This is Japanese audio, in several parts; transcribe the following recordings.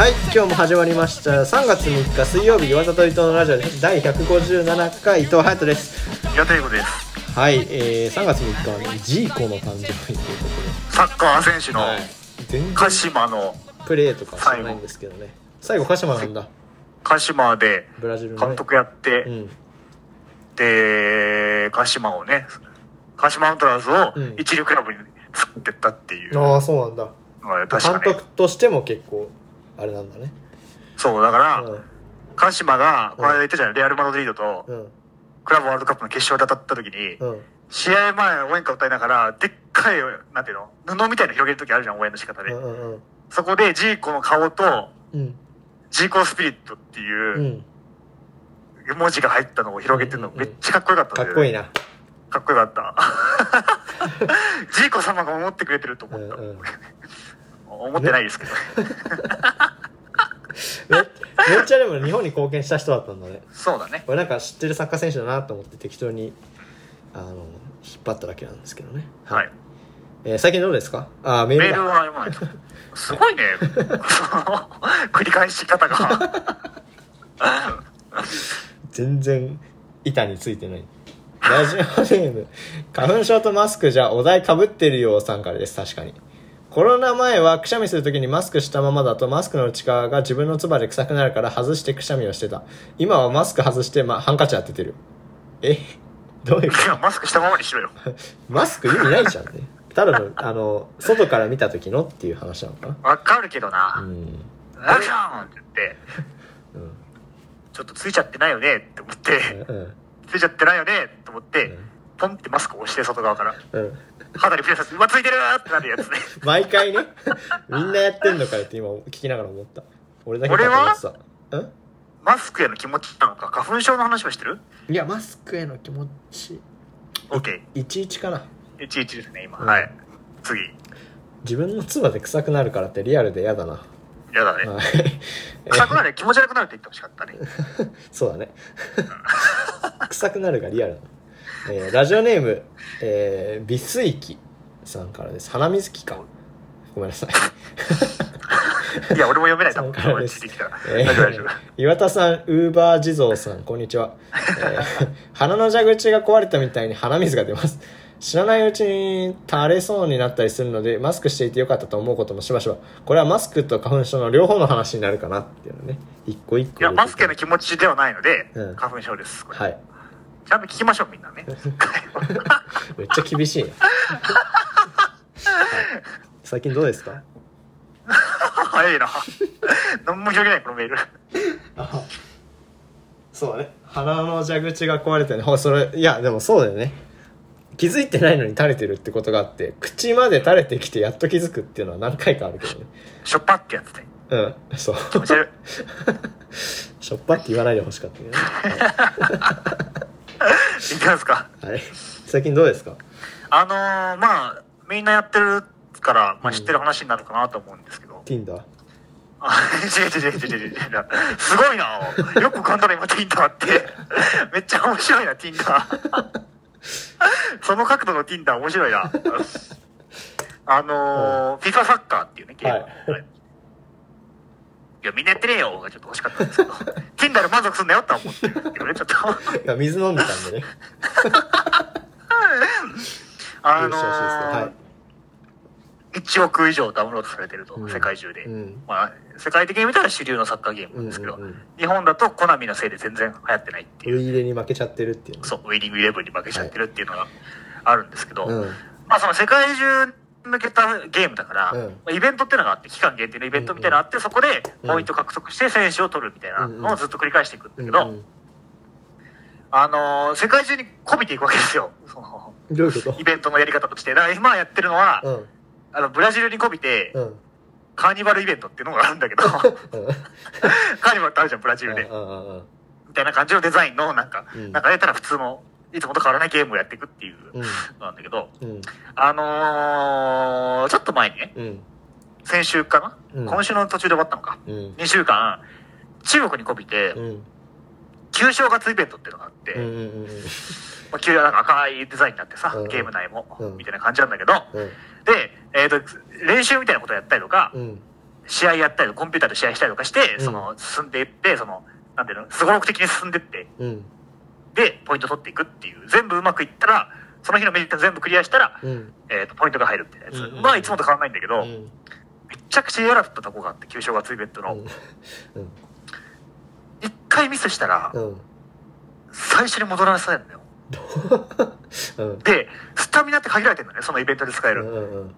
はい今日も始まりました。3月3日水曜日岩田と伊藤のラジオです。第157回伊藤隼人です。予定後です。はい、えー、3月3日はジーコの誕生日というこサッカー選手のとで、はい、全然鹿島のプレーとか知らないんですけどね。最後鹿島なんだ。鹿島でブラジルの、ね、監督やって、うん。で鹿島をね鹿島アントラーズをうん。一流クラブに作ってったっていう。ああそうなんだ。確かね監督としても結構あれなんだね。そうだから、うん。鹿島がうん。この間言ったじゃん、レアル・マドリードとうん。クラブワールドカップの決勝で当たった時に、うん。試合前応援歌歌いながらでっかいなんていうの布みたいなの広げる時あるじゃん応援の仕方で、うんうんうん。そこでジーコの顔とうん。ジーコスピリットっていううん。文字が入ったのを広げてるのめっちゃかっこよかったかっこいいな。かっこよかった。ジーコ様が思ってくれてると思った。うんうん。思ってないですけど。っちゃでも日本に貢献した人だったんだねそうだね。これなんか知ってるサッカー選手だなと思って適当にあの引っ張っただけなんですけどねはい。えー最近どうですか？あーメーメールは読まないと。すごいね。そ の繰り返し方が。全然板についてないラジオネーム花粉症とマスクじゃお題かぶってるよさんからです確かにコロナ前はくしゃみするときにマスクしたままだとマスクの内側が自分の唾で臭くなるから外してくしゃみをしてた。今はマスク外して、ま、ハンカチ当ててる。え？どういうこいやマスクしたままにしろよ。と マスク意味ないじゃんね。ただのあの外から見た時のっていう話なのかな？わかるけどうな。ん。アクションって言って、うん。ちょっとついちゃってないよねって思って、うん。ついちゃってないよねって思ってうん、ポンってマスクを押して外側から。うん肌に触れさせて、うわ、ついてるってなるやつね。毎回ねみんなやってんのかよって今聞きながら思った俺だけかと思ってたうん？マスクへの気持ちなのか、花粉症の話はしてる？いやマスクへの気持ち ?OK。11かな11ですね、今。うんはい。次。自分の唾で臭くなるからってリアルで嫌だなやだね。はい 臭くなる気持ち悪くなるって言ってほしかったね。そうだね臭くなるがリアルだな、えーラジオネーム、えー、美水器さんからです鼻水器かごめんなさい いや、俺も読めないとさ思う。んからです。え。ー岩田さん、ウーバー地蔵さん、こんにちは。えー鼻の蛇口が壊れたみたいに鼻水が出ます。知らないうちに垂れそうになったりするので、マスクしていてよかったと思うこともしばしば。これはマスクと花粉症の両方の話になるかなっていうのね。一個一個。いや、マスクへの気持ちではないので、うん花粉症です。はい。ちゃんと聞きましょう、みんなね。めっちゃ厳しいね。はい最近どうですか？早 いな。何も広げない、このメール。そうだね。鼻の蛇口が壊れてね。ほそれ、いや、でもそうだよね。気づいてないのに垂れてるってことがあって、口まで垂れてきてやっと気づくっていうのは何回かあるけどね。しょっぱってやつで。うん、そう。しょっぱって言わないでほしかったけどね。い きますか。はい。はい最近どうですか？あのー、まあ、みんなやってるから、まあ知ってる話になるかなと思うんですけど。?Tinder? あ、違う違う違う違う違う。すごいな。よく浮かんだな、今、Tinder って。めっちゃ面白いな、Tinder。その角度の Tinder 面白いな。あのー、FIFA サッカーっていうね、ゲーム。はいいや、みんなやってねえよがちょっと欲しかったんですけど、Tinder で満足すんなよって思ってるんですけどね、ちょっと。いや、水飲んでたんでね。あのよしよしよしはー、1億以上ダウンロードされてると、うん世界中で。うん。まあ、世界的に見たら主流のサッカーゲームなんですけど、うんうんうん日本だとコナミのせいで全然流行ってないっていうウイイレに負けちゃってるっていうね。そう、ウィニングイレブンに負けちゃってるっていうのがあるんですけど、うん。まあその世界中に向けたゲームだから、うんまあイベントっていうのがあって、期間限定のイベントみたいなのがあって、そこでポイント獲得して選手を取るみたいなのをずっと繰り返していくんだけど、うんあのー世界中にこびていくわけですよ。その、イベントのやり方として。だから今やってるのは、うん。あの、ブラジルにこびて、うん。カーニバルイベントっていうのがあるんだけど、カーニバルってあるじゃん、ブラジルで。うんうんうんみたいな感じのデザインの、なんか、うんなんかやったら普通の、いつもと変わらないゲームをやっていくっていううん。のなんだけど、うん。あのー、ちょっと前にね、うん。先週かな、うん。今週の途中で終わったのか。うん。2週間、中国にこびて、うん。旧正月イベントっていうのがあって、うんうんまあ、旧なんか赤いデザインになってさ、うん。ゲーム内も、うん。みたいな感じなんだけど、うん。で、えっ、と、練習みたいなことやったりとか、うん。試合やったりとか、コンピューターで試合したりとかして、うん。その、進んでいって、その、なんていうの、すごろく的に進んでって、うんで、ポイント取っていくっていう、全部うまくいったら、その日のメリット全部クリアしたら、うんえっ、と、ポイントが入るみたいなやつ。うんうんまあ、いつもと変わんないんだけど、めうんちゃくちゃ嫌だったとこがあって、旧正月イベントの。うん一回ミスしたら、うん最初に戻らされるんだよ。うんで、スタミナって限られてるのね、そのイベントで使える。うんうん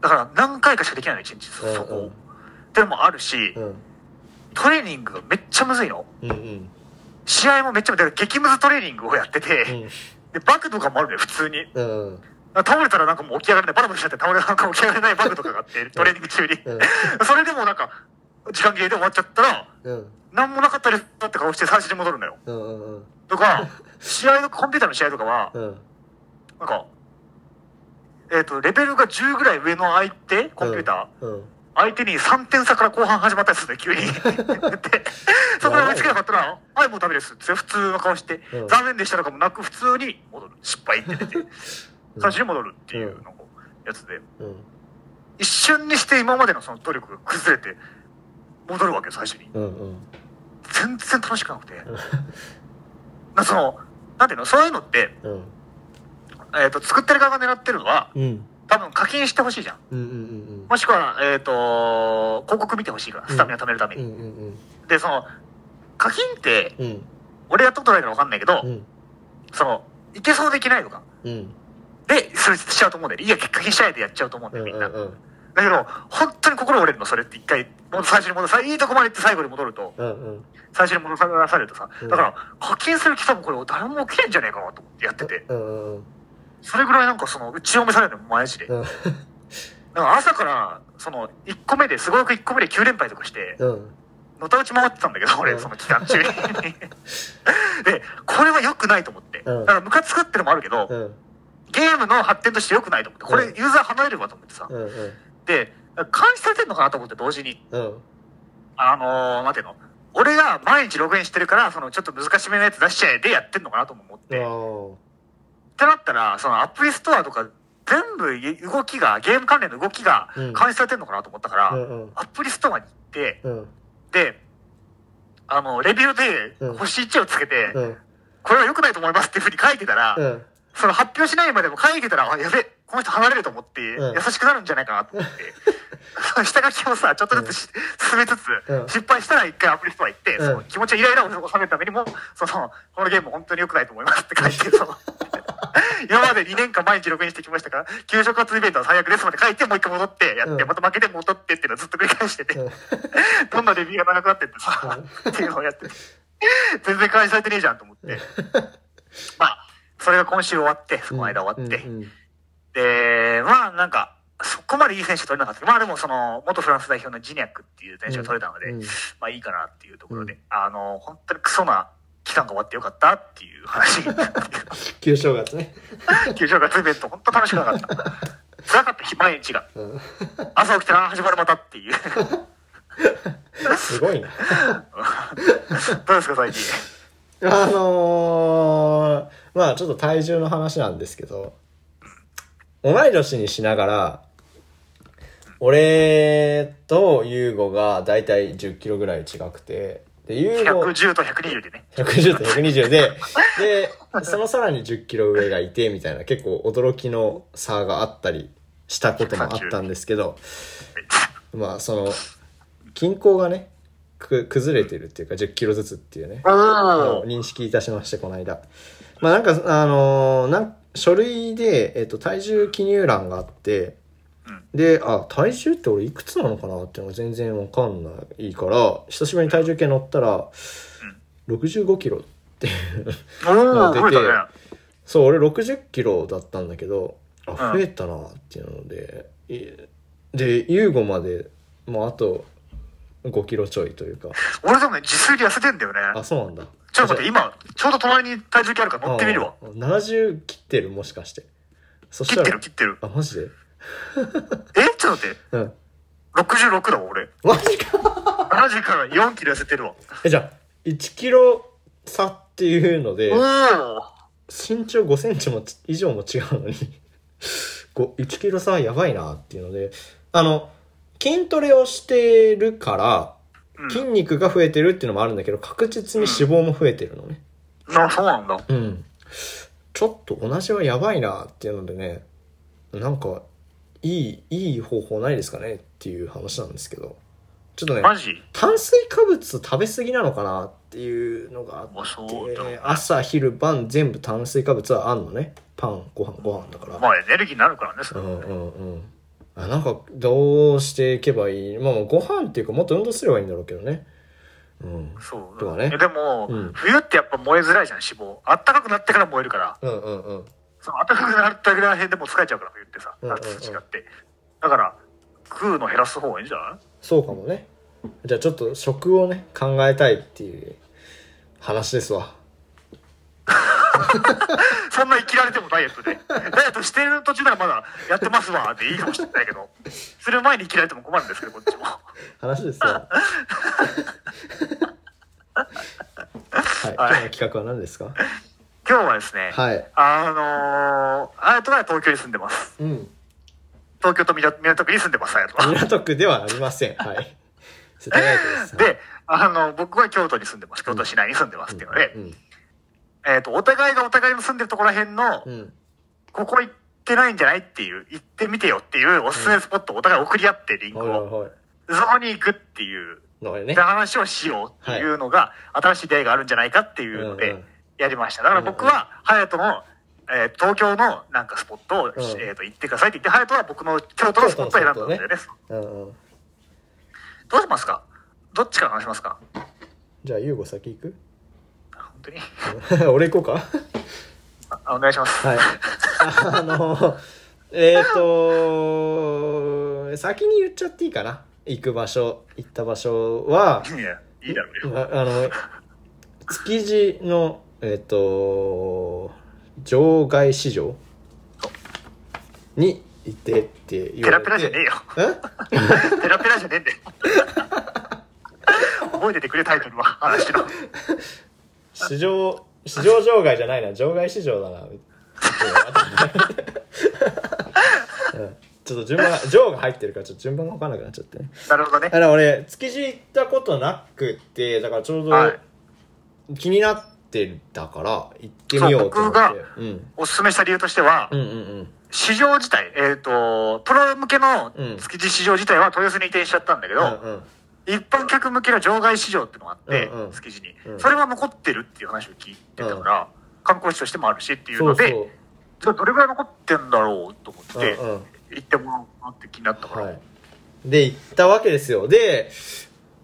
だから何回かしかできないの、一日、そこを。ってのもあるし、うんトレーニングがめっちゃむずいの。うんうん試合もめっちゃ。激ムズトレーニングをやってて、うん。で、バグとかもあるのよ、普通に。うん。倒れたらなんかもう起き上がれない、バタバタしちゃって倒れなんか起き上がれないバグとかがあって、トレーニング中に。うん。それでもなんか、時間切れで終わっちゃったら、うん。なんもなかったですって顔して最初に戻るんうんうん。とか、試合の、コンピューターの試合とかは、うん。なんか、えっ、と、レベルが10ぐらい上の相手、コンピューター、うん相手に3点差から後半始まったりするの、急に。で、そこで追いつけなかったら、はい、もうダメですって普通の顔して、うん残念でしたとかもなく、普通に戻る。失敗って出て、最初に戻るっていうのがやつで、うん。一瞬にして今までのその努力が崩れて、戻るわけよ、最初に。うんうん。全然楽しくなくて。なその、なんていうの？そういうのって、うん。えっ、と、作ってる側が狙ってるのは、うん多分課金してほしいじゃん。うんうんもしくは、えっ、と、広告見てほしいから、スタミナ貯めるためうんうに。ん。で、その、課金って、うん。俺やったことないからわかんないけど、うん。その、いけそうでいけないとか。うん。で、それしちゃうと思うんだよ。ね。いや、課金しちゃえでやっちゃうと思うんだよ、みんな。うん。だけど、本当に心折れるの、それって一回、もう最初に戻さ、いいとこまで行って最後に戻ると、うんうん。最初に戻さされるとさ。うん、だから、課金する気多分これ誰も起きれんじゃねえかなと思ってやってて、うんうんそれぐらいなんかその、打ち読めされるの、マジで。うんだから朝から、その、1個目で、すごく1個目で9連敗とかして、うんのたうち回ってたんだけど、俺、うんその期間中に。で、これは良くないと思って。うんだから、ムカつくってのもあるけど、うんゲームの発展として良くないと思って、これ、うんユーザー離れるわと思ってさ。で、監視されてんのかなと思って、同時に。うんあのー、なんていうの？俺が毎日ログインしてるから、その、ちょっと難しめのやつ出しちゃえでやってんのかなとも思って。ってなったら、そのアプリストアとか、全部動きが、ゲーム関連の動きがうん。監視されてんのかなと思ったから、うんうん。アプリストアに行って、うん。で、あの、レビューでうん。星1をつけて、うん。これは良くないと思いますっていうふうに書いてたら、うん。その発表しないまでも書いてたら、あ、やべ、この人離れると思って、うん。優しくなるんじゃないかなと思って、その下書きをさ、ちょっとずつし、進めつつ、うん。失敗したら一回アプリストア行って、うん。その気持ちをイライラを収めるためにも、その、このゲーム本当に良くないと思いますって書いて、その、今まで2年間毎日ログインしてきましたから、給食活イベントは最悪ですまで書いて、もう一回戻ってやって、うん。また負けて戻ってっていうのをずっと繰り返してて、うん。どんどんレビューが長くなってってさ、っていうのをやってて、全然監視されてねえじゃんと思って。まあ、それが今週終わって、その間終わって。で、まあなんか、そこまでいい選手取れなかった。けど、まあでもその、元フランス代表のジニャックっていう選手が取れたので、まあいいかなっていうところで、うん。あの、本当にクソな期間が終わってよかったっていう話。旧正月ね球場がイベント、本当楽しくなかった。辛かった日、毎日が。うん朝起きたらあ始まるまたっていう。すごいなどうですか、最近？あのー、まあちょっと体重の話なんですけど、同い年にしながら、俺とユーゴがだいたい10キロぐらい違くて、で、ユーゴ、110と120でね。110と120で、で、そのさらに10キロ上がいて、みたいな結構驚きの差があったりしたこともあったんですけど、まあその、均衡がね、く崩れてるっていうか10キロずつっていうね、認識いたしまして、この間。まあなんか、あのーなん書類で、えっと、体重記入欄があって、で、あ、体重って俺いくつなのかなっていうのが全然わかんないから、久しぶりに体重計乗ったら、65キロっていう。おー、出て。そう、俺60キロだったんだけど、あ、うん増えたなっていうので、いで、ユーゴまでもうあと5キロちょいというか俺でもね、自炊で痩せてんだよね。あそうなんだちょっと待って、今、ちょうど隣に体重計あるから乗ってみるわ。あ70切ってるもしかしてそしたら切ってる切ってる。あマジで？えちょっと待って。うん66だわ、俺。マジか70から4キロ痩せてるわ。えじゃあ1キロ差っていうのでおー身長5センチもち以上も違うのに こう1キロ差はやばいなっていうのであの筋トレをしてるからうん筋肉が増えてるっていうのもあるんだけど確実に脂肪も増えてるのねな、そうなんだ。うんちょっと同じはやばいなっていうのでねなんかいいいい方法ないですかねっていう話なんですけど。ちょっとね炭水化物食べ過ぎなのかなっていうのがあって朝昼晩全部炭水化物はあんのね。パンご飯ご飯だから、まあエネルギーになるからね、それうんうんうん。あなんかどうしていけばいい？まあご飯っていうかもっと運動すればいいんだろうけどね。うん。そうとかね。えでも、うん。冬ってやっぱ燃えづらいじゃん、脂肪。あったかくなってから燃えるから。うんうんうんその暖かくなったぐらい辺でもう疲れちゃうから、冬ってさ。うんうんうん夏と違って。だから、食うの減らす方がいいんじゃない？そうかもねじゃあちょっと食をね考えたいっていう話ですわ そんな生きられてもダイエットで。ダイエットしてる途中ならまだやってますわっていいかもしれないけど、する前に生きられても困るんですけど、こっちも。話ですよ はい、今日の企画は何ですか？今日はですね、はい。あのー、あやとは東京に住んでます。うん。東京と港港区に住んでます、あやとは。港区ではありません。はい。世田谷区です。で、あの、僕は京都に住んでます。京都市内に住んでますっていうので、うんえっ、と、お互いがお互いの住んでるところら辺の、うん。ここ行ってないんじゃないっていう、行ってみてよっていうおすすめスポットをお互い送り合ってリンクを、そこに行くっていう、のね。話をしようっていうのが、新しい出会いがあるんじゃないかっていうので。うんうん、やりました。だから僕は、隼人の、えー東京のなんかスポットを、んえー、と行ってくださいって言って、隼人は僕の京都のスポットを選んだんだよね。うんうんどうしますか？どっちから話しますか？じゃあ優吾先行く？本当に？俺行こうかあお願いします。はい。あの、えっ、と、先に言っちゃっていいかな。行く場所、行った場所は、いや、いいだろうよ。ああの、築地の、えっ、と、場外市場に行ってって言ペラわれて。ペラじゃねえよ。え？ペラペラじゃねえんだよ。覚えててくれタイトルは、話の。市場、市場場外じゃないな、場外市場だな。うん ちょっと順番が、場が入ってるからちょっと順番が分かんなくなっちゃってね。なるほどねだか。ら俺、築地行ったことなくって、だからちょうはいど気になってたから行ってみようと思って。そう僕うん。おすすめした理由としては、うんうんうん。市場自体、えっ、と、プロ向けのうん築地市場自体は豊洲に移転しちゃったんだけど、うんうん。一般客向けの場外市場っていうのがあって、うんうん築地に、うんそれは残ってるっていう話を聞いてたから、観光地としてもあるしっていうそうので、そう。じゃあどれぐらい残ってんだろうと思って、うんうん。行ってもらおうかなって気になったから、はい。で、行ったわけですよ。で、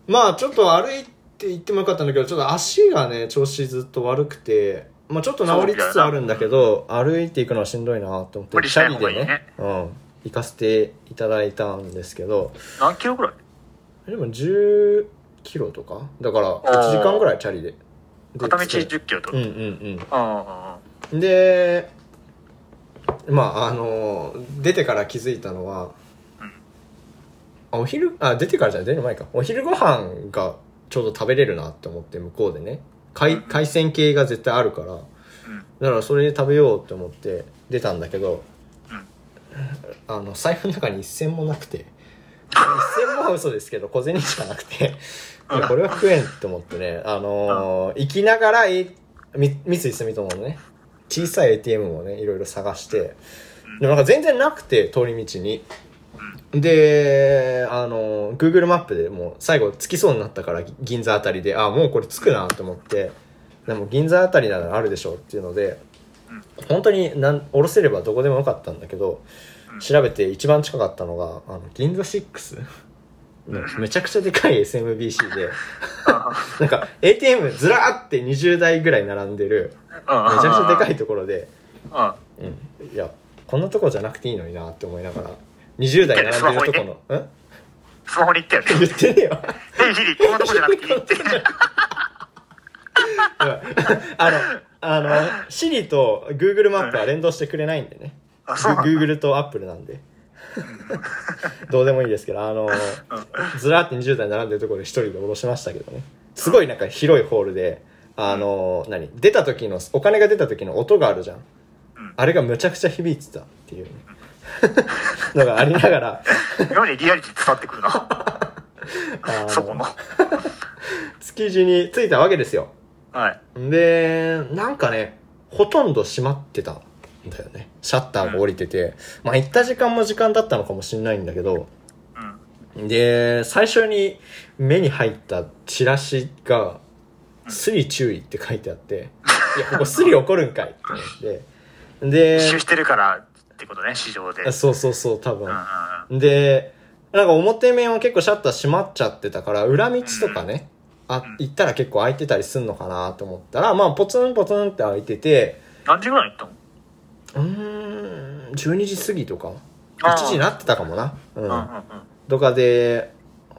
まあちょっと歩いて行ってもよかったんだけど、ちょっと足がね、調子ずっと悪くて、まあちょっと治りつつあるんだけど、歩いていくのはしんどいなと思って、無理しない方がいいねチャリでね、うん、行かせていただいたんですけど、何キロぐらい？でも10キロとか？だから1時間ぐらいチャリで。で片道着く10キロと？うんうんあうん。で、まああの、出てから気づいたのは、あお昼、あ、出てからじゃない出る前か。お昼ご飯がちょうど食べれるなって思って向こうでね。海海鮮系が絶対あるから。うん。だからそれで食べようって思って出たんだけど、うん。あの、財布の中に一銭もなくて、一銭もは嘘ですけど、小銭しかなくて、これは食えんって思ってね、あのー行きながら、三井住友のね、小さい ATM をね、いろいろ探して、でもなんか全然なくて、通り道に。で、あの、Google マップでもう最後着きそうになったから、銀座あたりで、あ、もうこれ着くなと思って、でも銀座あたりならあるでしょうっていうので、本当になん降ろせればどこでもよかったんだけど、調べて一番近かったのが、あの、銀座6のめちゃくちゃでかい SMBC で、なんか ATM ずらーって20台ぐらい並んでる、あ。めちゃくちゃでかい。いところで、うん。うん、いやこんなとこじゃなくていいのになって思いながら20代並んでるとこの、うん？スマホに言ったよね。言ってねえよ。ヘイシリ、こんなとこじゃなくていいって。あのあの Siri と Google マップは連動してくれないんでね。Google と Apple なんで。どうでもいいですけどあのずらって20台並んでるところで一人で下ろしましたけどね。すごいなんか広いホールであの何？出た時のお金が出た時の音があるじゃん。ん。あれがむちゃくちゃ響いてたっていうね のがありながら。今までリアリティ伝わってくるな。そこの。築地に着いたわけですよ。はい。でなんかねほとんど閉まってたんだよね。シャッターが降りてて、まあ行った時間も時間だったのかもしれないんだけど。うん。で最初に目に入ったチラシが「スリ注意」って書いてあって「いやここスリ起こるんかい」って思って。一周でしてるからってことね、市場で。うんそうそうそう多分。うんうん。でなんか表面は結構シャッター閉まっちゃってたから裏道とかねあ行ったら結構開いてたりすんのかなと思ったらまあポツンポツンって開いてて何時ぐらいに行ったの？うーん12時過ぎとか。あー。1時になってたかもな。うん。うんうんうん。とかで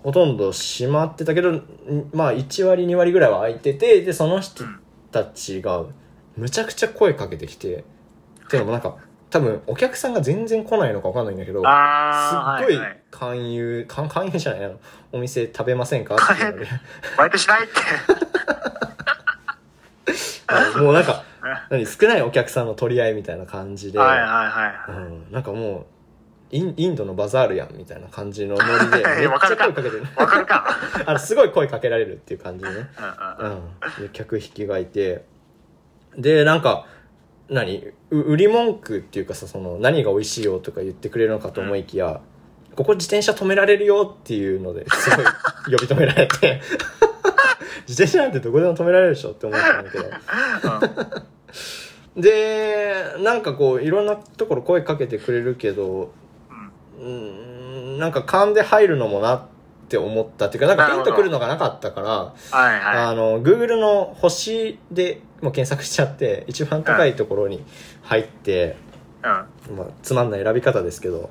ほとんど閉まってたけどんまあ1割2割ぐらいは空いててでその人たちがむちゃくちゃ声かけてきてっていうのもなんか多分お客さんが全然来ないのか分かんないんだけどすっごいははい。勧誘勧勧誘じゃないあのお店食べませんかっていうので。バイトしないって。もうなんか 何少ないお客さんの取り合いみたいな感じで、はいはいはい。うん、なんかもうインインドのバザールやんみたいな感じのノリで めっちゃ声かけてる。わかるか。あのすごい声かけられるっていう感じでね、うんうん客引きがいて。でなんか何？う売り文句っていうかさその何が美味しいよとか言ってくれるのかと思いきや、ここ自転車止められるよっていうのですごい呼び止められて 自転車なんてどこでも止められるでしょって思ったんだけど。でなんかこういろんなところ声かけてくれるけどうーんなんか勘で入るのもなって思ったっていうかなんかピンとくるのがなかったからはいはあの Google の星でもう検索しちゃって一番高いところに入って、い。うん。まあ、つまんない選び方ですけど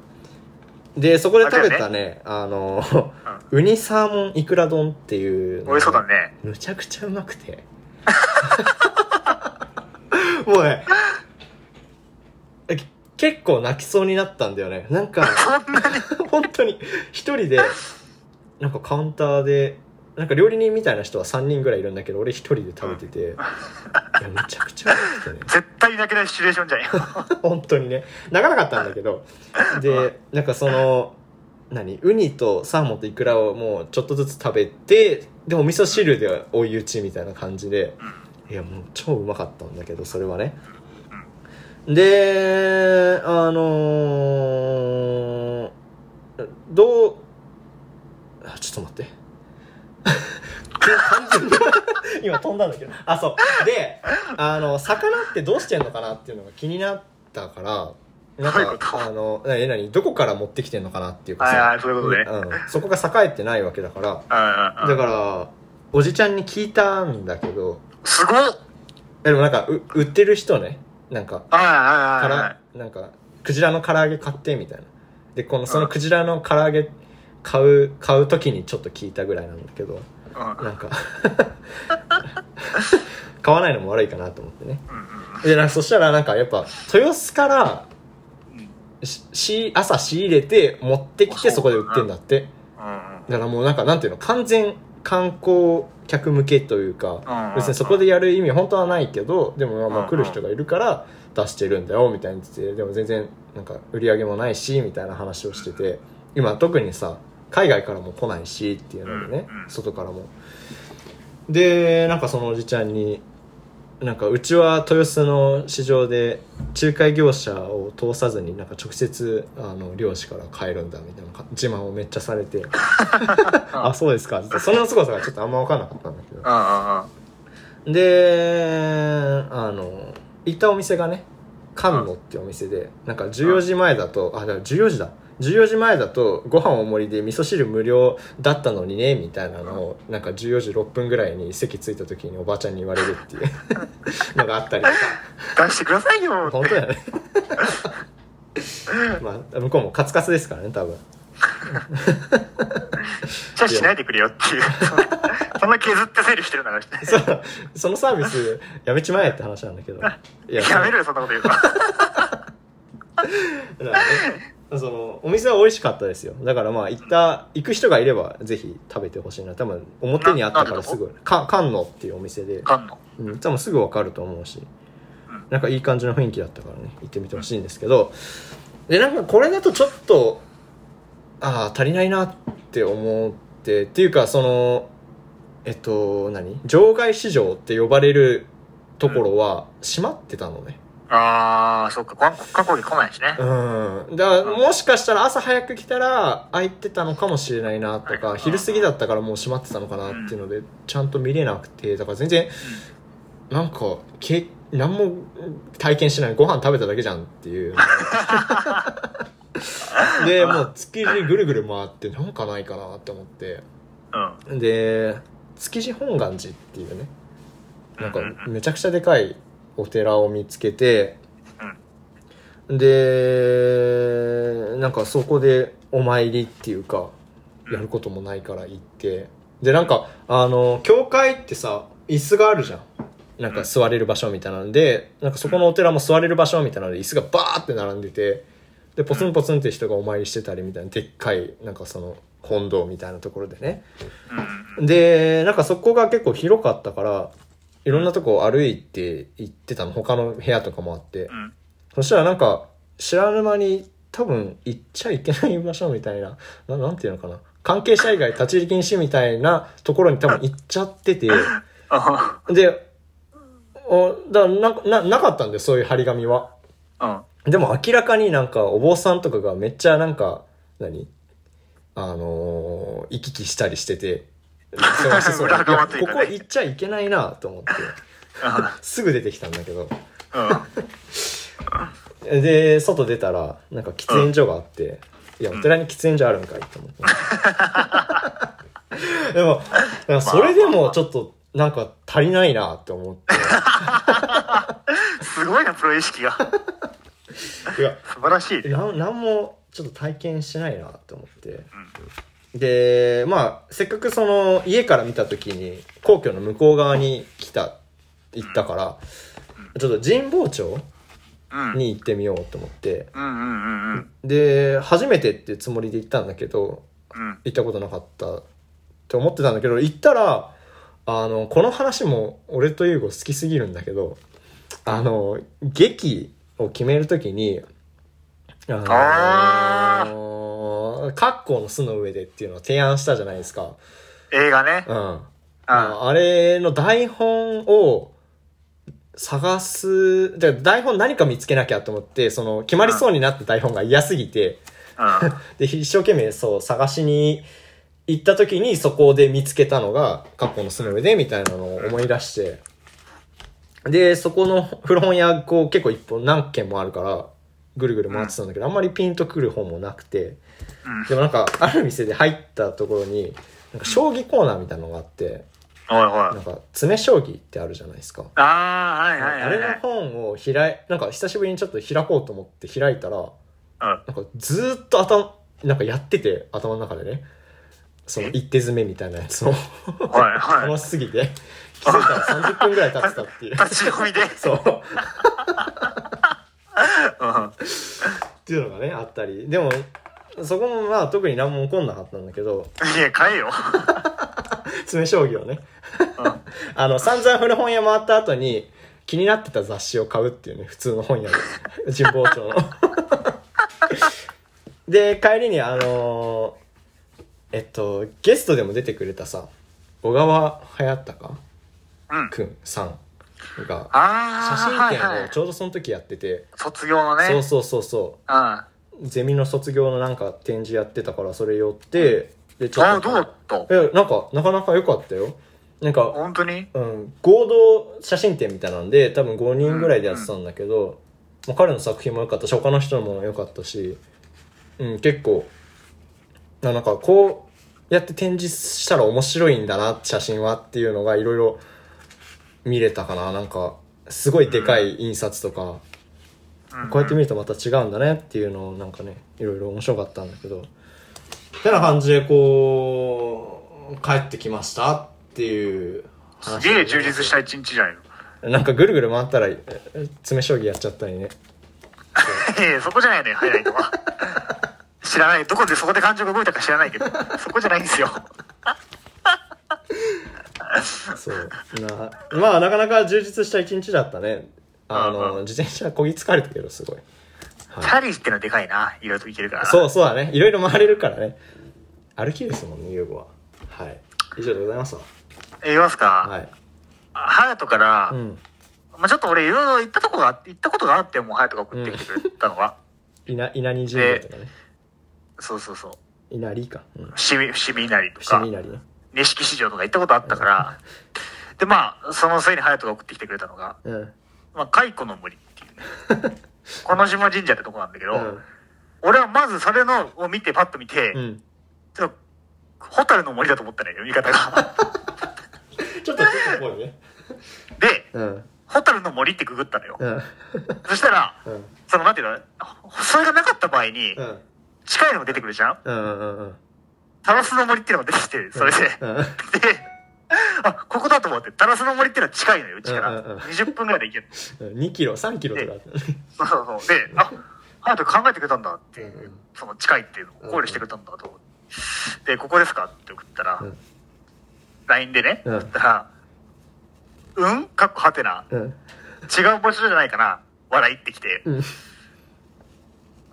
でそこで食べたねあの、ウニサーモンイクラ丼っていう美味しそうだね。むちゃくちゃうまくてもうねえ結構泣きそうになったんだよねなんか。本当に一人でなんかカウンターでなんか料理人みたいな人は3人ぐらいいるんだけど俺一人で食べてていやめちゃくちゃうまくてね。絶対泣けないシチュエーションじゃん。よ。本当にね。泣かなかったんだけど。でなんかその何？ウニとサーモンとイクラをもうちょっとずつ食べてでお味噌汁で追い打ちみたいな感じで。いやもう超うまかったんだけどそれはね。であのーどうあちょっと待って完全に今飛んだんだけど。あそう。であの魚ってどうしてんのかなっていうのが気になったからなんかあの何何？どこから持ってきてんのかなっていうかはいはいそういうことね。うん、そこが栄えてないわけだから。だからおじちゃんに聞いたんだけど。すごっ。でもなんかう売ってる人ね。なんかからなんかクジラの唐揚げ買ってみたいな。でこのそのクジラの唐揚げ買う買う時にちょっと聞いたぐらいなんだけどなんか。買わないのも悪いかなと思ってね。でなんかそしたらなんかやっぱ豊洲からしし朝仕入れて持ってきてそこで売ってんだって。だからもうなんかなんていうの完全観光客向けというかうん別にそこでやる意味本当はないけどでもまあ来る人がいるから出してるんだよみたいに言っててでも全然なんか売り上げもないしみたいな話をしてて今特にさ海外からも来ないしっていうのでねうんうん。外からも。でなんかそのおじちゃんになんかうちは豊洲の市場で仲介業者を通さずになんか直接あの漁師から買えるんだみたいなか自慢をめっちゃされて。あそうですかって。その凄さがちょっとあんま分かんなかったんだけど。であの行ったお店がねカンノってお店でなんか14時前だとあだから14時だ14時前だとご飯大盛りで味噌汁無料だったのにねみたいなのをなんか14時6分ぐらいに席着いた時におばあちゃんに言われるっていう のがあったりとか。出してくださいよ。本当だよね。まあ向こうもカツカツですからね多分。じゃあしないでくれよっていう。そんな削って整理してるならして。そう。そのサービスやめちまえって話なんだけど。いややめろよ、そんなこと言うから。だからねそのお店は美味しかったですよ。だからまあ行った行く人がいればぜひ食べてほしいな。多分表にあったからすぐか菅野っていうお店で、かんの？うん、多分すぐ分かると思うし。なんかいい感じの雰囲気だったからね行ってみてほしいんですけど。でなんかこれだとちょっとああ足りないなって思ってっていうかそのえっと何？場外市場って呼ばれるところは閉まってたのねあー、そっか、観観光客来ないしね。うん。だからもしかしたら朝早く来たら空いてたのかもしれないなとか昼過ぎだったからもう閉まってたのかなっていうのでちゃんと見れなくてだから全然なんかけ何も体験しない。ご飯食べただけじゃんっていう。でもう築地ぐるぐる回ってなんかないかなって思って。うん。で築地本願寺っていうね。なんかめちゃくちゃでかいお寺を見つけて、でなんかそこでお参りっていうかやることもないから行って。でなんかあの教会ってさ椅子があるじゃん。なんか座れる場所みたいなんでなんかそこのお寺も座れる場所みたいなので椅子がバーって並んでてでポツンポツンって人がお参りしてたりみたいなでっかいなんかその本堂みたいなところでね。でなんかそこが結構広かったからいろんなとこ歩いて行ってたの。他の部屋とかもあって、ん。そしたらなんか知らぬ間に多分行っちゃいけない場所みたいな。ななんていうのかな。関係者以外立ち入り禁止みたいなところに多分行っちゃってて。あでおだからなななかったんでそういう張り紙は。うん。でも明らかになんかお坊さんとかがめっちゃなんか、何？あのー行き来したりしてて、忙しそうここ行っちゃいけないなと思って、すぐ出てきたんだけど。うん。で、外出たら、なんか喫煙所があって、いや、お寺に喫煙所あるんかいと思って。でも、なんかそれでもちょっと、なんか足りないなって思って。すごいな、プロ意識が。いや、素晴らしい。なんもちょっと体験してないなって思って、でまあせっかくその家から見た時に皇居の向こう側に来た行ったから、ちょっと神保町に行ってみようと思って。で初めてってつもりで行ったんだけどうん。行ったことなかったって思ってたんだけど行ったらあのこの話も俺と優吾好きすぎるんだけどあの劇を決めるときにあのあーカッコの巣の上でっていうのを提案したじゃないですか。映画ね。うん。あれの台本を探す、で台本何か見つけなきゃと思って、その決まりそうになった台本が嫌すぎて、うん。で、一生懸命そう探しに行った時にそこで見つけたのが、カッコの巣の上でみたいなのを思い出して、で、そこの古本屋、こう結構一本何軒もあるから、ぐるぐる回ってたんだけど、あんまりピンとくる本もなくて、でもなんか、ある店で入ったところに、なんか将棋コーナーみたいなのがあって、おいおいなん。か、詰将棋ってあるじゃないですか。ああ、はいはいあれのはいはい。本を開い、なんか久しぶりにちょっと開こうと思って開いたら、うん。なんかずーっと頭、なんかやってて、頭の中でね。その一手詰めみたいなやつをはいは楽しすぎて、気づいたら30分ぐらい経ってたっていうい。立ち読みで？そう。うん。っていうのがね、あったり。でも、そこもまあ特に何も起こんなかったんだけど、いや、買えよ。詰将棋をね。あの、散々古本屋回った後に、気になってた雑誌を買うっていうね、普通の本屋で。神保町の。で、帰りにあのーえっと、ゲストでも出てくれたさ、小川流行ったか？うん。くんさんが、写真展をちょうどその時やってて、卒業のね。そうそうそうそう。うん。ゼミの卒業のなんか展示やってたからそれ寄って、でちょああ、っとどうだった？えなんかなかなか良かったよ。なんか、本当にうん、合同写真展みたいなんで多分5人ぐらいでやってたんだけど、まあ彼の作品も良かったし他の人のも良かったし、うん、結構ななんかこうやって展示したら面白いんだな写真はっていうのがいろいろ見れたかな。なんかすごいでかい印刷とか、こうやって見るとまた違うんだねっていうのをなんかねいろいろ面白かったんだけどてな感じでこう帰ってきましたっていう話すげえ充実した一日じゃないの。なんかぐるぐる回ったらえ詰将棋やっちゃったりね いやいやそこじゃないのよ、ハイライトは。知らない。どこでそこで感情が動いたか知らないけど、そこじゃないんですよ。そうなまあなかなか充実した一日だったねあうんの自転車こぎ疲れたけどすごい。チャリってのでかいな。いろいろといけるから。な。そうそうだね。いろいろ回れるからね。歩きですもんね優吾は。はい。以上でございますわ。え、言いますか？はい。ハヤトから、うん。まあちょっと俺いろいろ行ったとこが行ったことがあって、もうハヤトが送ってきてくれたのは。稲稲荷神社とかね。そうそうそう。稲荷か。うん。伏見、稲荷と伏か、見稲荷ね。錦市場とか行ったことあったから、で、まあ、そのせいにハヤトが送ってきてくれたのが、うんまあ、蚕の森っていうね。この島神社ってとこなんだけど、うん。俺はまずそれのを見て、パッと見て、うん。ちょっと、ホタルの森だと思ったね、読み方が。ちょっとちょっとぽいね。で、うん。ホタルの森ってググったのよ。うん。そしたら、うん。その、なんていうの、それがなかった場合に、うん。近いのが出てくるじゃん。うんうんうんタラスの森っていうのが出てきて、それで。うん。で、あ、ここだと思って、タラスの森っていうのは近いのよ、うちから。うんうんうん20分ぐらいで行ける。2キロ3キロとかそうそうそう。で、あ、ハヤト考えてくれたんだっていう、うんうんその近いっていうのを考慮してくれたんだと思って。で、ここですかって送ったら、うん LINE でね、うん送ったら、うん？かっこはてな。うん違う場所じゃないかな笑いってきて、うん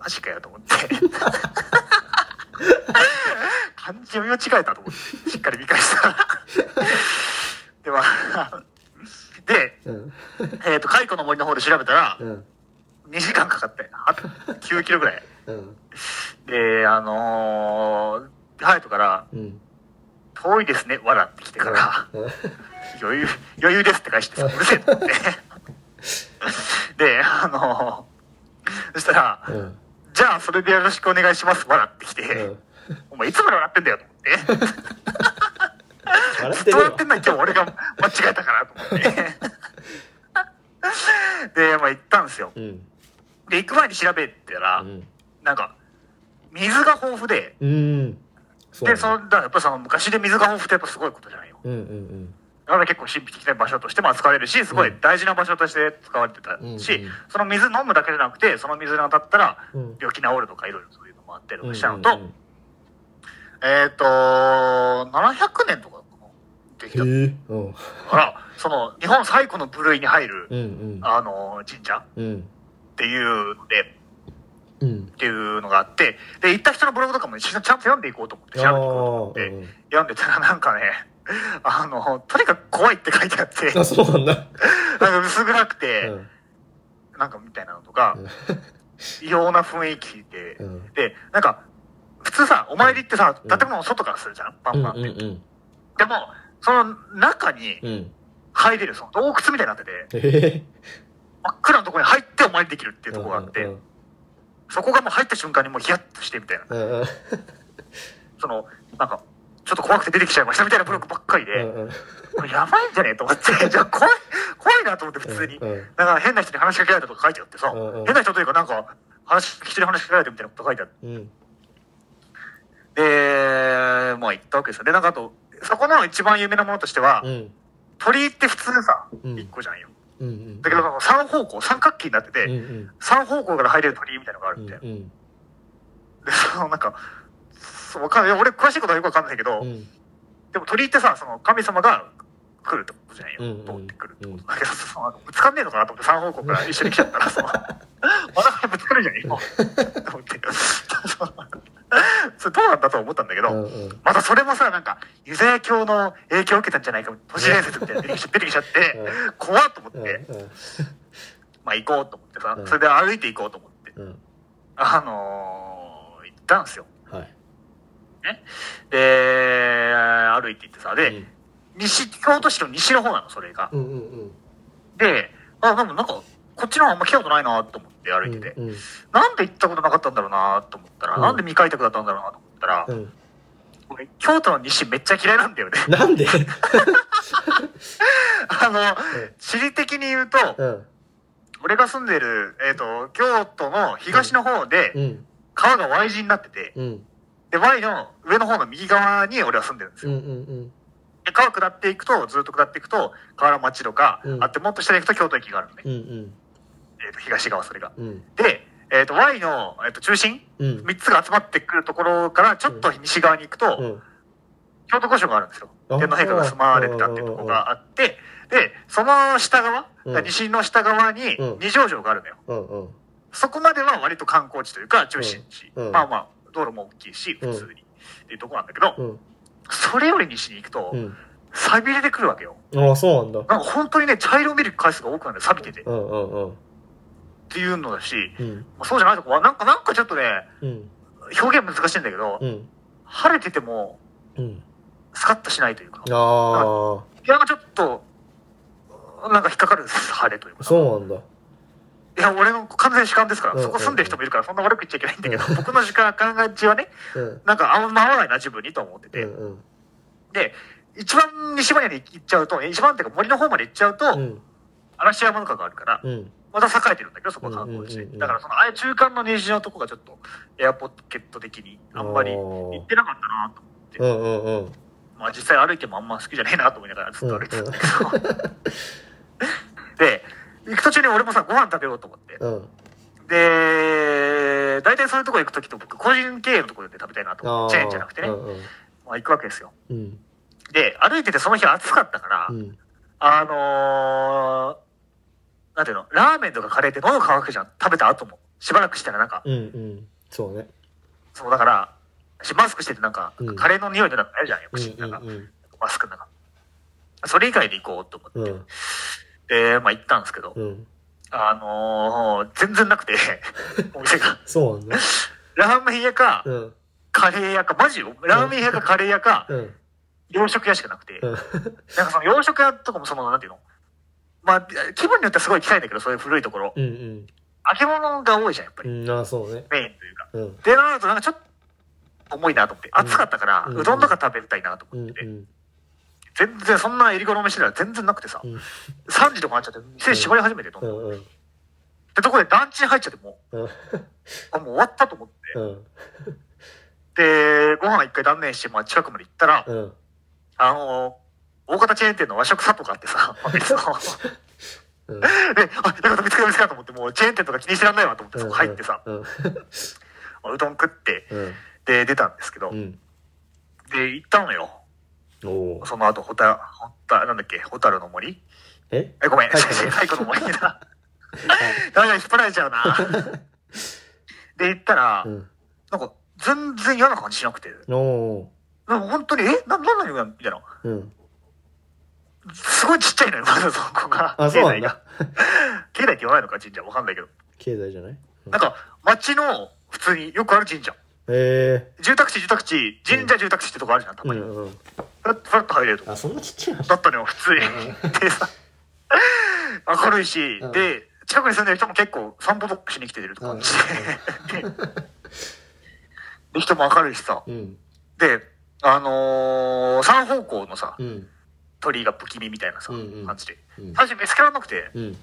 マジかよと思って。漢字読み間違えたと思って、しっかり見返した。ら。で、まあ、で、うん。えっ、と、蚕の森の方で調べたらう、ん。2時間かかって、は9キロぐらい。うん。で、あのー、ハヤトから、うん。遠いですね、笑ってきてから、うん。余裕、余裕ですって返してさ、うるせえと思って。で、あのー、そしたら、うんじゃあそれでよろしくお願いします、笑ってきて、うん。お前いつまで笑ってんだよと思って。笑ってるよ。ずっと笑ってんのに今日俺が間違えたからと思って。で、まあ行ったんですよ。うん。で、行く前に調べたら、うん。なんか、水が豊富で、うん。で、その、だやっぱその昔で水が豊富ってやっぱすごいことじゃないよ。うんうんだから結構神秘的な場所としても扱われるし、すごい大事な場所として使われてたし、うんうん。その水飲むだけじゃなくて、その水に当たったらうん。病気治るとかいろいろそういうのもあったりとうんかしたのと、えっ、と、700年とかできた。から、その、日本最古の部類に入る、うんうん。あの、神社？うん。っていうので、うん。っていうのがあって、で、行った人のブログとかも一緒にちゃんと読んでいこうと思って、調べていこうと思って、あ読んでたらなんかね、あの、とにかく怖いって書いてあって、ー あそうなんだ。なんか薄暗くうて、ん。なんかみたいなのとか、異様な雰囲気で、うん。で、なんか、普通さ、お参りってさ、建物の外からするじゃん、パうんン。パンって。うん。でも、その中にうん。入れる、その洞窟みたいになってて、へえ真っ暗なところに入ってお参りできるっていうところがあって、うん。そこがもう入った瞬間にもうヒヤッとしてみたいな。うんうん。その、なんか、ちょっと怖くて出てきちゃいましたみたいなブログばっかりで、うんうん。これやばいんじゃねえと思って、じゃあ怖い、怖いなと思って普通に。うんうん。だから変な人に話しかけられたとか書いてあってさ、うんうん。変な人というかなんか、話、人に話しかけられてみたいなこと書いてあって。うん。で、まあ行ったわけですよ。で、なんかあと、そこの一番有名なものとしては、うん。鳥居って普通さ、うん。一個じゃんよ。うんうん。だけど、その三方向、三角形になってて、うんうん。三方向から入れる鳥居みたいなのがあるみたいな。うん。で、そのなんか、そうわかんない。俺詳しいことはよくわかんないけど、うん。でも鳥居ってさ、その神様が来るってことじゃないよ。うんうん。通ってくるってこと。だけど、そのぶつかんねえのかなと思って三方向から一緒に来ちゃったら、その、まだぶつかるじゃんよ。と思って。そうそれどうなんだとは思ったんだけど、うんうん。またそれもさ、なんか、ユダヤ教の影響を受けたんじゃないか、都市伝説みたいなの出てきちゃって、怖っと思って、うんまあ行こうと思ってさう、ん。それで歩いて行こうと思って、うん。あのー、行ったんですよ。はいで、歩いて行ってさ、で、うん。西、京都市の西の方なの、それが。うんうんで、あ、でもなんか、こっちの方あんま来たことないなと思って歩いてて、うんうん。なんで行ったことなかったんだろうなと思ったら、うん。なんで未開拓だったんだろうなと思ったら、うん。俺、京都の西めっちゃ嫌いなんだよね。なんで？あの、地理的に言うと、うん。俺が住んでる、えっ、と、京都の東の方で、うん。川が Y 字になってて、うんで、で、Y の上の方の右側に俺は住んでるんですよ。うんうんで、川下っていくと、ずっと下っていくと、河原町とかうん。あって、もっと下に行くと京都駅があるのね。うんうん。えっ、と、東側それが。うん。で、えっ、と、Y の、えっと中心うん。3つが集まってくるところからちょっと西側に行くと、うん。京都御所があるんですよ。あ天皇陛下が住まわれてたっていうところがあって、で、その下側、うん。西の下側にうん。二条城があるのよ。うんうん。そこまでは割と観光地というか中心地。うん。うん。まあまあ、道路も大きいし、普通に。っていうところなんだけど、うん。それより西に行くと、うん。錆びれてくるわけよ。ああそうなんだ。なんか本当にね、茶色を見る回数が多くなる錆びてて。っうんうんうん。ていうのだし、うん。まあそうじゃないとこは、なんか、なんかちょっとね、うん。表現難しいんだけど、うん。晴れてても、うん。スカッとしないというか、ああ。いや、ちょっと、なんか引っかかる晴れというか。そうなんだいや、俺の完全に主観ですから、うんそこ住んでる人もいるから、そんな悪く言っちゃいけないんだけど、僕の主観感じはね、うん。なんかあんま合わないな、自分にと思ってて。うんうん。で、一番西まで行っちゃうと、一番っていうか森の方まで行っちゃうと、うん。嵐山とかがあるから、うん。また栄えてるんだけど、そこは観光地だからその、ああいう中間の虹のとこがちょっと、エアポケット的にあんまり行ってなかったなと思って。うんうんうん。まあ実際歩いてもあんま好きじゃねえなと思いながらずっと歩いてたんだけど。で、行く途中に俺もさ、ご飯食べようと思って。うんで、大体そういうとこ行くときと僕、個人経営のところで食べたいなと思って、チェーンじゃなくてね。うんうんまあ行くわけですよ。うんで、歩いててその日暑かったから、うんあのー、なんていうの、ラーメンとかカレーって喉乾くじゃん。食べた後も。しばらくしたらなんか、うんうんそうねそうだから、しマスクしててなんか、うんカレーの匂いでなんかあるじゃん、よくうんし、なんか、うんマスクの中。それ以外で行こうと思って。うんで、まあ行ったんですけど、うん。あのー、全然なくて、お店が。そうなんだ。ラーメン屋か、うん。カレー屋か、マジ？よ。ラーメン屋かカレー屋か、うん。洋食屋しかなくて、うん。なんかその洋食屋とかもその、なんていうの？まあ、気分によってはすごい行きたいんだけど、そういう古いところ。うんうん。揚げ物が多いじゃん、やっぱり。うんああそうね。メインというか。うん。で、なるとなんかちょっと重いなと思って、暑かったから、うん。うどんとか食べたいなとうんう思ってて、ん全然そんな襟好みしてたら全然なくてさ、うん。3時とかなっちゃって、店縛り始めてどんうどん。うんてとこで団地に入っちゃってもう。ん。う、あ、もう終わったと思って。うん。で、ご飯一回断念して、まあ近くまで行ったら、うん。あの大型チェーン店の和食サとかあってさ、うん。で、あ、よかった、見つけた見つけたと思って、もうチェーン店とか気にしてらんないわと思って、そこ入ってさ、うん。まあうどん食って、うん。で、出たんですけど、うん。で、行ったのよ。その後、ホタ、ホタ、なんだっけ、ホタルの森？え？え、ごめん、太鼓の森。だ。ダメだ、引っ張られちゃうな。で、行ったら、うん。なんか、全然嫌な感じしなくて、おおなんか本当に、え？な、なんなのよ、みたいな。うん。すごいちっちゃいのよ、まずそこが。あそうなんだ。境内って言わないのか、神社。わかんないけど。経済じゃない？なんか、町の、普通によくある神社。え住宅地、住宅地、神社住宅地ってとこあるじゃん、たまに。んうんふらっふらっと入れるとこ。あそんなちっちゃいの？だったのよ、普通に。でさ、明るいし、うんで、近くに住んでる人も結構散歩とかしに来てると感じで。で で、人も明るいしさ。うんで、あのー、三方向のさ、うん鳥居が不気味みたいなさ、うんうん感じで。うん最初見つけられなくて、うん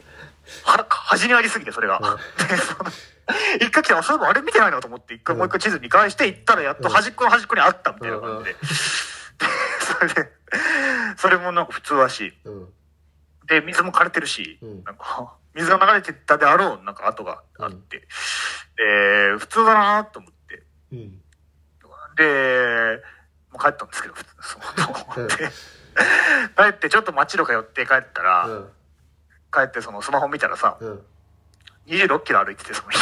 は、端にありすぎて、それが。で、その、一回来て、あ、そういえばあれ見てないなと思って、一回もう一回地図見返して行ったら、やっと端っこの端っこにあったみたいな感じで。で、それで、それもなんか普通だし、うん。で、水も枯れてるし、うん。なんか、水が流れてったであろう、なんか跡があって、で、普通だなと思って、うん。で、もう帰ったんですけど、普通そううん。で、帰ってちょっと街とか寄って帰ったら、うん。帰ってそのスマホ見たらさ、うん26キロ歩いてて、その日。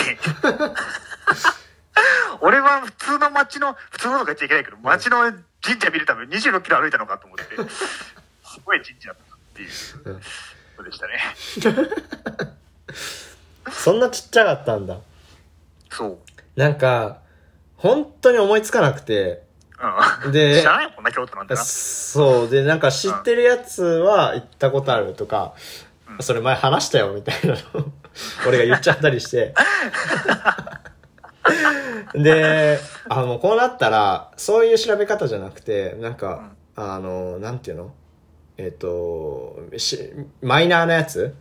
俺は普通の街の、普通のとか言っちゃいけないけど、街の神社見るために26キロ歩いたのかと思って、すごい神社だったっていううんことでしたね。そんなちっちゃかったんだそう。なんか本当に思いつかなくてうん。で知らないもんな、京都なんてな。そうでなんか知ってるやつは行ったことあるとか、うんそれ前話したよみたいなのを俺が言っちゃったりして。であもうこうなったらそういう調べ方じゃなくてなんか、あのなんていうの？えっ、としマイナーなやつ？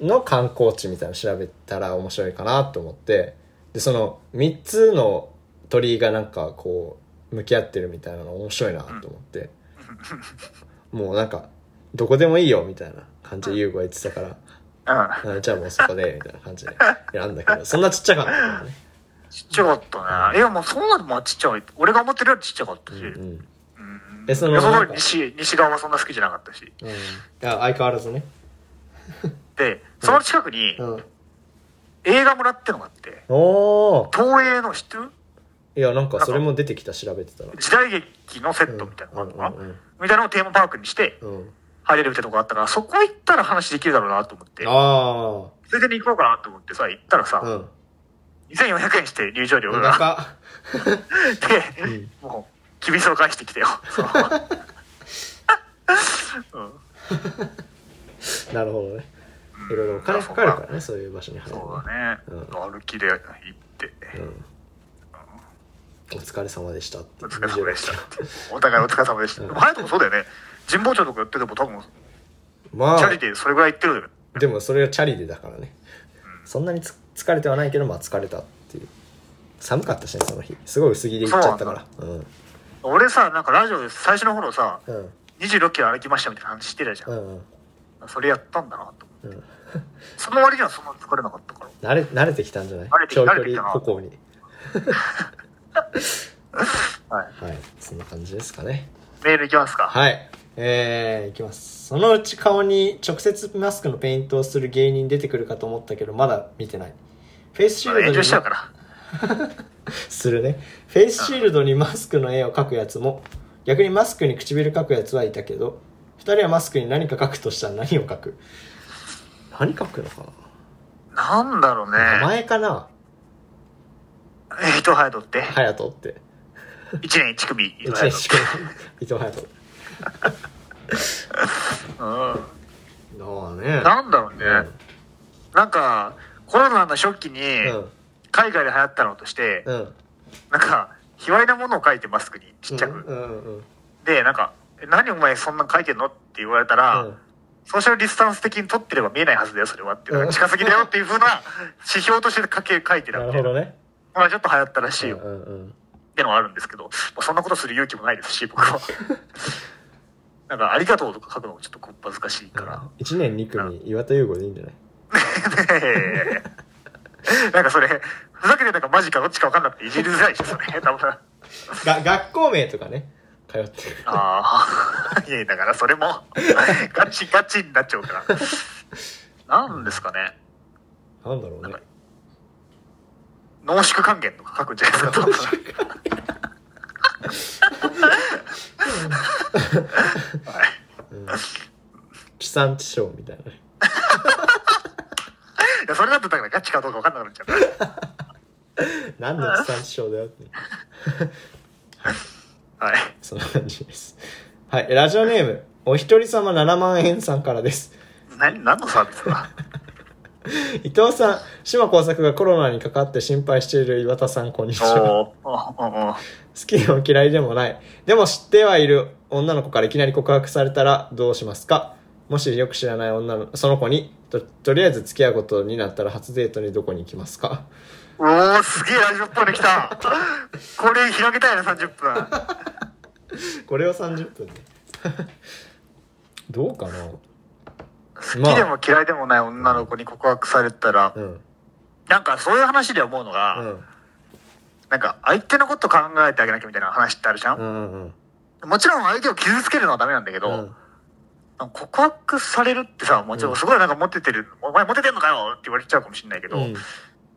うん。の観光地みたいなの調べたら面白いかなと思って。でその3つの鳥居がなんかこう向き合ってるみたいなの面白いなと思って、もうなんかどこでもいいよみたいな感じで優吾が言ってたから、うん。あじゃあもうそこでみたいな感じで。選んだけど。そんなちっちゃかったからね。ちっちゃかったね。いや、もうそうなるとまあちっちゃかった。俺が思ってるよりちっちゃかったし。うんうん。えその予想なんか通り西、西側はそんな好きじゃなかったし。うん、いや相変わらずね。で、その近くにうん。映画村ってのがあって、おお東映の知ってる？いやなんかそれも出てきた調べてたら。時代劇のセットみたいなのがあるのかな、うんうんみたいなのをテーマパークにしてうんうん入れるみたいなとこがあったから、そこ行ったら話できるだろうなと思って、あついでに行こうかなと思ってさ、行ったらさ、あうん。2400円して入場料が。高 で、もう、厳しさを返してきてよ。そう。うん。なるほどね。いろいろお金かかるからねそういう場所に入るのそうだね。うん。歩きで行って、うん。お疲れ様でしたって。お疲れ様でしたって。お互いお疲れ様でした。でも、隼人もそうだよね。神保町とかやってても多分、まあ。チャリでそれぐらい行ってるよ。ね。でもそれがチャリでだからね。そんなにつ疲れてはないけどまあ疲れたっていう。寒かったしねその日。すごい薄着で行っちゃったから。うん俺さ、なんかラジオで最初の頃さ、うん。26キロ歩きましたみたいな話してたじゃ。うんんうん。それやったんだなと思って。うん。その割にはそんなに疲れなかったから。慣れ慣れてきたんじゃない？慣れてき長距離歩行に。はい。はい。そんな感じですかね。メールいきますか。はいえー、いきます。そのうち顔に直接マスクのペイントをする芸人出てくるかと思ったけどまだ見てない。フェイスシールド炎に上しちゃうから。するね。フェイスシールドにマスクの絵を描くやつも逆にマスクに唇描くやつはいたけど二人はマスクに何か描くとしたら何を描く？何描くのかな？んだろうね。な名前かな？え、伊藤隼人って。隼人って。一年一組。伊一年しか伊藤隼人うん。ねなんだろうね。なんか、コロナの初期にうん海外で流行ったのとして、なんか、卑猥なものを書いてマスクにちっちゃく。うんうんうんで、なんか、え何お前そんなん書いてんのって言われたら、うんソーシャルディスタンス的に撮ってれば見えないはずだよ、それはって近すぎだよっていう風な指標として書け書いてたなみたいな。ねまあちょっと流行ったらしいよ。うんうんうんってのはあるんですけど、まあ、そんなことする勇気もないですし、僕は。なんか、ありがとうとか書くのもちょっとこっぱずかしいから。一年二組岩田優吾でいいんじゃない？なんかそれ、ふざけてたかマジかどっちか分かんなくていじりづらいでしょ、それ。多分。が学校名とかね通ってるああ。いや、だからそれも、ガチガチになっちゃうから。なんですかね。なんだろうね濃縮還元とか書くんじゃないですか、多分。うん。地産地消みたいな。ねいや、それだとだからガチかどうか分かんなくなっちゃう。から。何の地産地消だよって。はい。そんな感じです。はい。ラジオネームお一人様7万円さんからです。何、何のサービスだ？伊藤さん島耕作がコロナにかかって心配している岩田さんこんにちは。好きでも嫌いでもない。でも知ってはいる女の子からいきなり告白されたらどうしますか？もしよく知らない女のその子にととりあえず付き合うことになったら初デートにどこに行きますか？おー、すげえラジオっぽいの来た。これ広げたいな、30分。これを30分で。どうかな？好きでも嫌いでもない女の子に告白されたら、うん。なんかそういう話で思うのが、うん。なんか相手のこと考えてあげなきゃみたいな話ってあるじゃん、うんうんもちろん相手を傷つけるのはダメなんだけど、うん。告白されるってさ、もちろんすごいなんかモテてる、お前モテてんのかよって言われちゃうかもしれないけど、うん。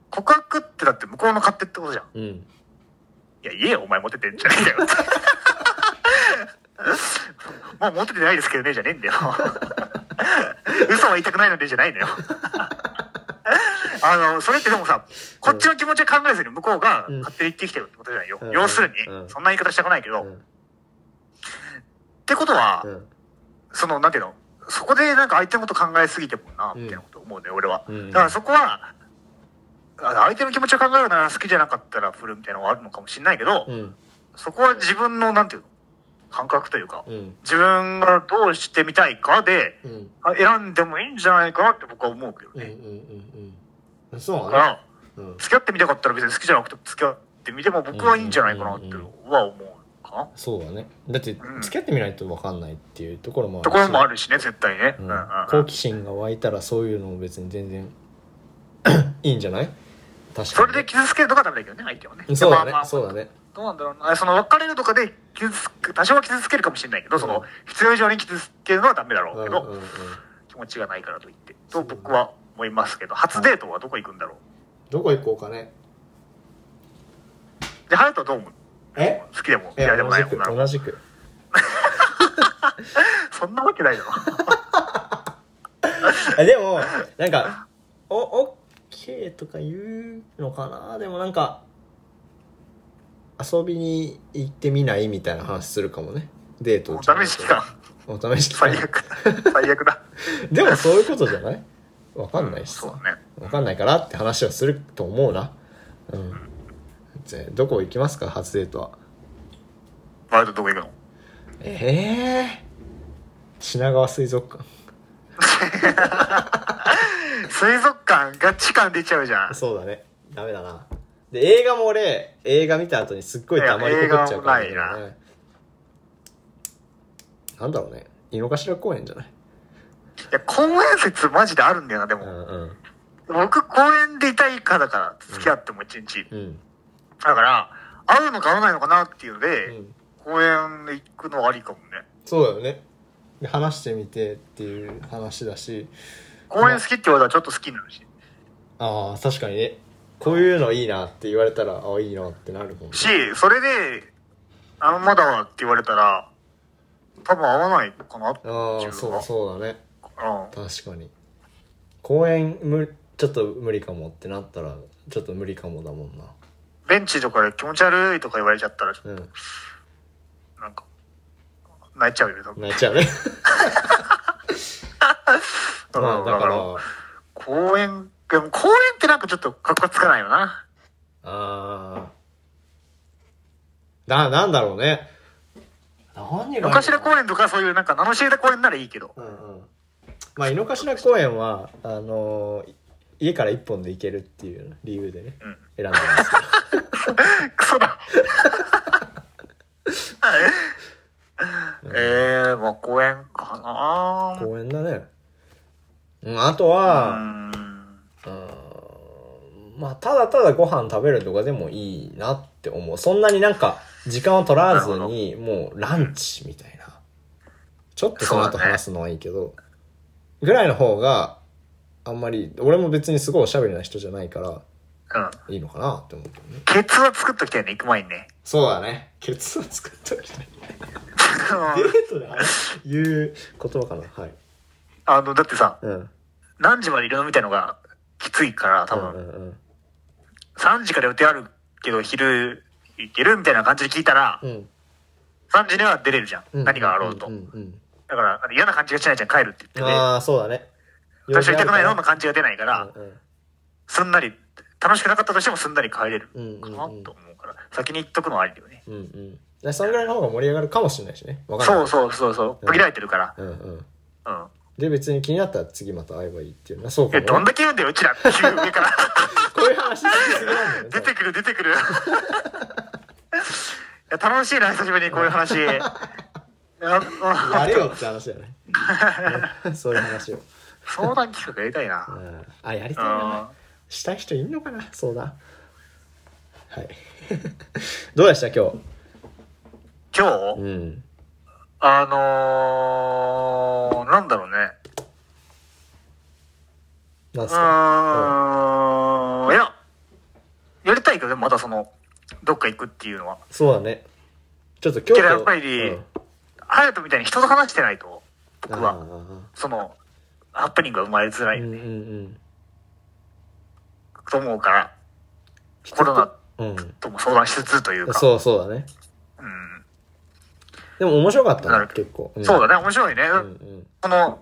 告白ってだって向こうの勝手ってことじゃん。うん。いや、言えよ、お前モテてんじゃねえんだよ。もうモテてないですけどね、じゃねえんだよ。嘘は言いたくないのでじゃないのよ。あの、それってでもさ、こっちの気持ちを考えずに向こうがうん。勝手に言ってきてるってことじゃないよ。うん。要するに、うん。そんな言い方したくないけど、っうん。てことは、うん。その、なんていうの、そこでなんか相手のこと考えすぎてもな、みたいなこと思うね、俺は。うん。だからそこは、あ相手の気持ちを考えるなら好きじゃなかったら振るみたいなのがあるのかもしれないけど、うん。そこは自分の、なんていうの、感覚というか、うん。自分がどうしてみたいかで、うん。あ選んでもいいんじゃないかなって僕は思うけどね。うんうんうんうん。そうだから、ねうん。付き合ってみたかったら別に好きじゃなくても付き合っってみても僕はいいんじゃないかなっては思うかな。そうだね。だってうん。付き合ってみないと分かんないっていうところもあるところもあるるしね、絶対ね。ううんんうんうん。好奇心が湧いたらそういうのも別に全然 いいんじゃない？確かに。それで傷つけるとかダメだけどね、相手はね。そうだね。まあまあそうだねどうなんだろうな。その別れるとかで傷つく、多少は傷つけるかもしれないけど、その、必要以上に傷つけるのはダメだろうけど、うんうんうん気持ちがないからといって。と僕は思いますけど、初デートはどこ行くんだろどこ行こうかねう。で、隼人はどう思う？え？好きでもいや嫌いでもない同じく女の子同じく そんなわけないだろ。あでもなんか「おオッケー」とか言うのかな？でもなんか遊びに行ってみないみたいな話するかもね。デートお試し期間。お試し期間最悪。最悪だ。でもそういうことじゃない？わかんないしさそうだね。わかんないからって話をすると思うな。うん。じゃあどこ行きますか？初デートは。バイトどこ行くの？ええ品川水族館。水族館ガチ感出ちゃうじゃん。そうだね。ダメだなで映画も俺映画見た後にすっごい黙りこくっちゃうから、いや映画もな。いね、なんだろうね。井の頭公園じゃない？いや、公園説マジであるんだよな、でも。うんうん。僕、公園でいたいかだから、付き合っても一日。うん。だから、会うのか会わないのかなっていうのうで、ん。公園で行くのありかもね。そうだよね。で話してみてっていう話だし。公園好きって言われたらちょっと好きになるし。ああ確かにねこういうのいいなって言われたらああいいなってなるもんね。し、それで、あの、まだわって言われたら、多分合わないかなあのあそうはそうだね。うん。確かに。公園むちょっと無理かもってなったらちょっと無理かもだもんな。ベンチとかで気持ち悪いとか言われちゃったら、うん。なんか、泣いちゃうよね、多分。泣いちゃうね。まあうんだから公園、でも公園ってなんかちょっとかっこつかないよな。ああななんだろうね何が井の？頭公園とかそういうなんか名の知れた公園ならいいけど。うんうんまあ井の頭公園はあのー家から一本で行けるっていう理由でねうん。選んでますけど クソだ。えー、まあ公園かな公園だねうんあとうはん。うんまあただただご飯食べるとかでもいいなって思う。そんなになんか時間を取らずにもうランチみたいな。ちょっとその後話すのはいいけど、ぐらいの方があんまり俺も別にすごいおしゃべりな人じゃないからうん。いいのかなって思うけどね。ケツは作っときたいね、行く前にね。そうだね。ケツを作っておきたいデートで言う言葉かな。はい。あの、だってさ、うん。何時までいるのみたいのがきついから、多分、うんうん3時から予定あるけど昼行けるみたいな感じで聞いたら、うん。3時には出れるじゃん。うん。何があろうと。んんうん。だから、嫌な感じがしないじゃん、帰るって言って。ね。ああそうだね。最初行きたくないのうんの感じが出ないから、うんすん。なり、楽しくなかったとしてもすんなり帰れるうんうん。かなと思うから、先に言っとくのはありだよね。うんうん。でそんぐらいの方が盛り上がるかもしれないしね。そうそうそうそう、うん。区切られてるから。うんうん。うん。で別に気になったら次また会えばいいっていうのはそうかえ、も、どんだけ言うんだよ、うちら。っていう上から。こういう話好きすぎなんだよね。出てくる、出てくる。いや楽しいな、久しぶりにこういう話。い ややれよって話だよね。そういう話を、相談企画やりたいな。うん、あやりたいうん。なしたい人いんのかな？そうだはい。どうでした今今日、日？うんあのー、なんだろうね。うなんすか？ーん、いや、やりたいけど、でもまたその、どっか行くっていうのは。そうだね。ちょっと今日けどやっぱりうん、隼人みたいに人と話してないと、僕あは、その、ハプニングが生まれづらい。ーうんうん。と思うから、コロナうん。うんとも相談しつつというか、そうそうだね。うんでも面白かったなる。ね結構、ん。そうだね、面白いね。うんうん。この、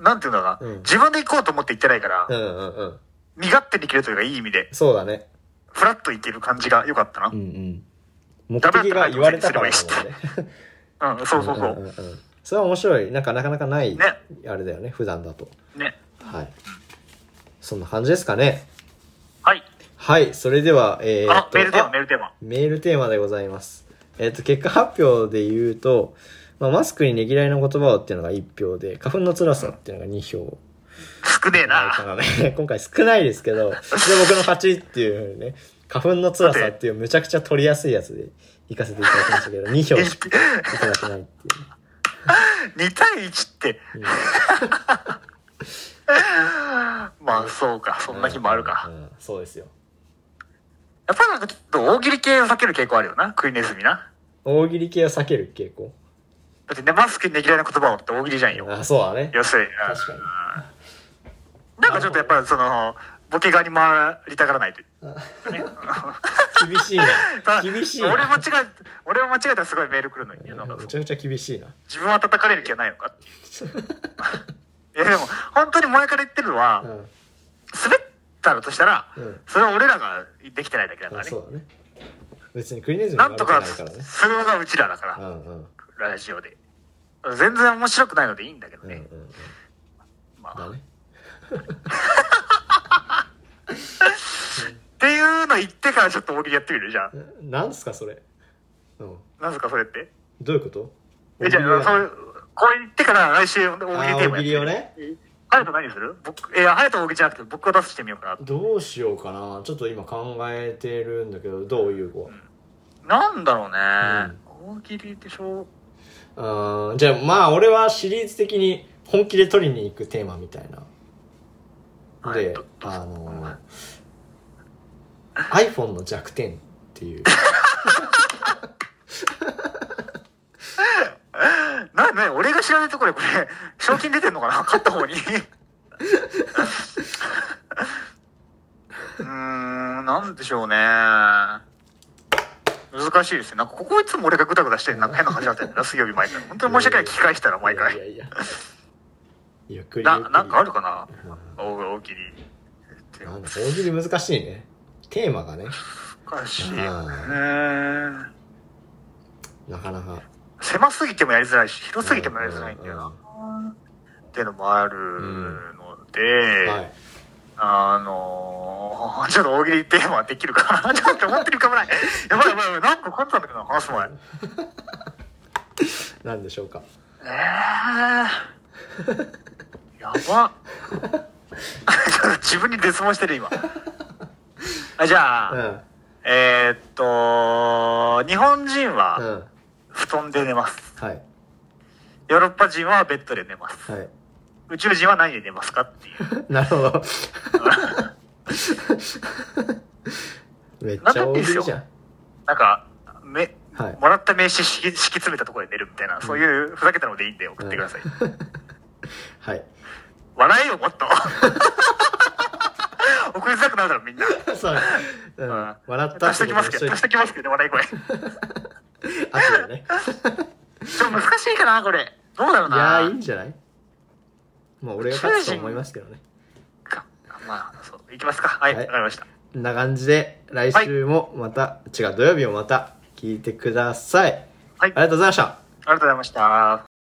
なんていうんだろうな、うん。自分で行こうと思って行ってないから、うんうんうん。身勝手に行けるというか、いい意味で、そうだね。フラッと行ける感じが良かったな。うんうん。目的が言われたからうん、そうそうそう。んんんそれは面白い。なんかなかなかない、ね。あれだよね普段だと。ね。はい。そんな感じですかね。はい。はい、それでは、えー、メールテーマ、あメールテーマ。メールテーマでございます。えっ、と、結果発表で言うと、まあ、マスクにねぎらいの言葉をっていうのが1票で、花粉の辛さっていうのが2票。少ねえな 今回少ないですけど、で、僕の勝ちっていうね、花粉の辛さっていうむちゃくちゃ取りやすいやつで行かせていただきましたけど、2票しかいただけないっていう。2対1って。まあ、そうか。そんな日もあるか。うん、そうですよ。やっぱなんかちょっと大喜利系を避ける傾向あるよな。食いネズミな。大喜利系を避ける傾向？だってね、マスクにねぎらいの言葉をって大喜利じゃんよ。あ、そうだね。要するに。確かに。なんかちょっとやっぱりその、ボケ側に回りたがらないと。厳しいな。厳しいな。俺間違え、俺は間違えたらすごいメール来るのにめちゃくちゃ厳しいな。自分は叩かれる気はないのかっていう。いやでも、本当に前から言ってるのは、うん。滑ったのとしたら、うんそれは俺らができてないだけだからね。あそうだね。別にクリネズミなんとか。するのがうちらだかうら、んうん。ラジオで。全然面白くないのでいいんだけどうんうんね。まあ、だね。っていうの言ってからちょっと大喜利やってみる？じゃあ。なんすかそれ？うん。なんすかそれって？どういうこと？え、じゃあ、そういう、これ言ってから来週大喜利テーマやって大喜利をね。ハヤト何する？僕、いや、ハヤト大喜利じゃなくて僕が出してみようかな。どうしようかな。ちょっと今考えてるんだけど、どういう子なんだろうね。大喜利でしょ？うん。じゃあまあ俺はシリーズ的に本気で取りに行くテーマみたいな。ではいど、あのー、iPhone の弱点っていう。な、な、俺が知らないところでこれ、賞金出てんのかな？勝った方に。うーん、なんでしょうね。難しいですね。なんかここいつも俺がグダグダしてなんか変な感じだったよな、水曜日毎回。本当に申し訳ない、聞き返したら毎回。いやいやいや。ゆっくりゆっな、なんかあるかな？大大喜利。なんだ大喜利難しいね。テーマがね、難しい。ううんーん。なかなか。狭すぎてもやりづらいし、広すぎてもやりづらいんだよな。っていうのもあるので、はい。あのー、ちょっと大喜利テーマできるかな ちょっと思ってるかもない。やばいやばいやばい、なんか勝ったんだけどな、話す前。なんでしょうか。えー。やば。自分に絶望してる、今。あじゃあ、うん。えー、っと、日本人うはん。布団で寝ます。はい。ヨーロッパ人はベッドで寝ます。はい。宇宙人は何で寝ますかっていう。なるほど。めっちゃ大喜利じゃん。なんか、め、はい。もらった名刺敷き詰めたところで寝るみたいな、そういうふざけたのでいいんで送ってください。はい。笑えよ、もっと。送りづらくなるだろ、みんな。そう。ううんん。笑った足しときますけど、足しときますけどね、笑い声。ち あとでね。ょっと難しいかな、これ。どうだろうな。いやー、いいんじゃない？まあ、俺が勝つと思いますけどね。かまあ、そう。いきますか。はい、わ、はいかりました。こんな感じで、来週もまた、違う、土曜日もまた聞いてください。はいありがとうございました。ありがとうございました。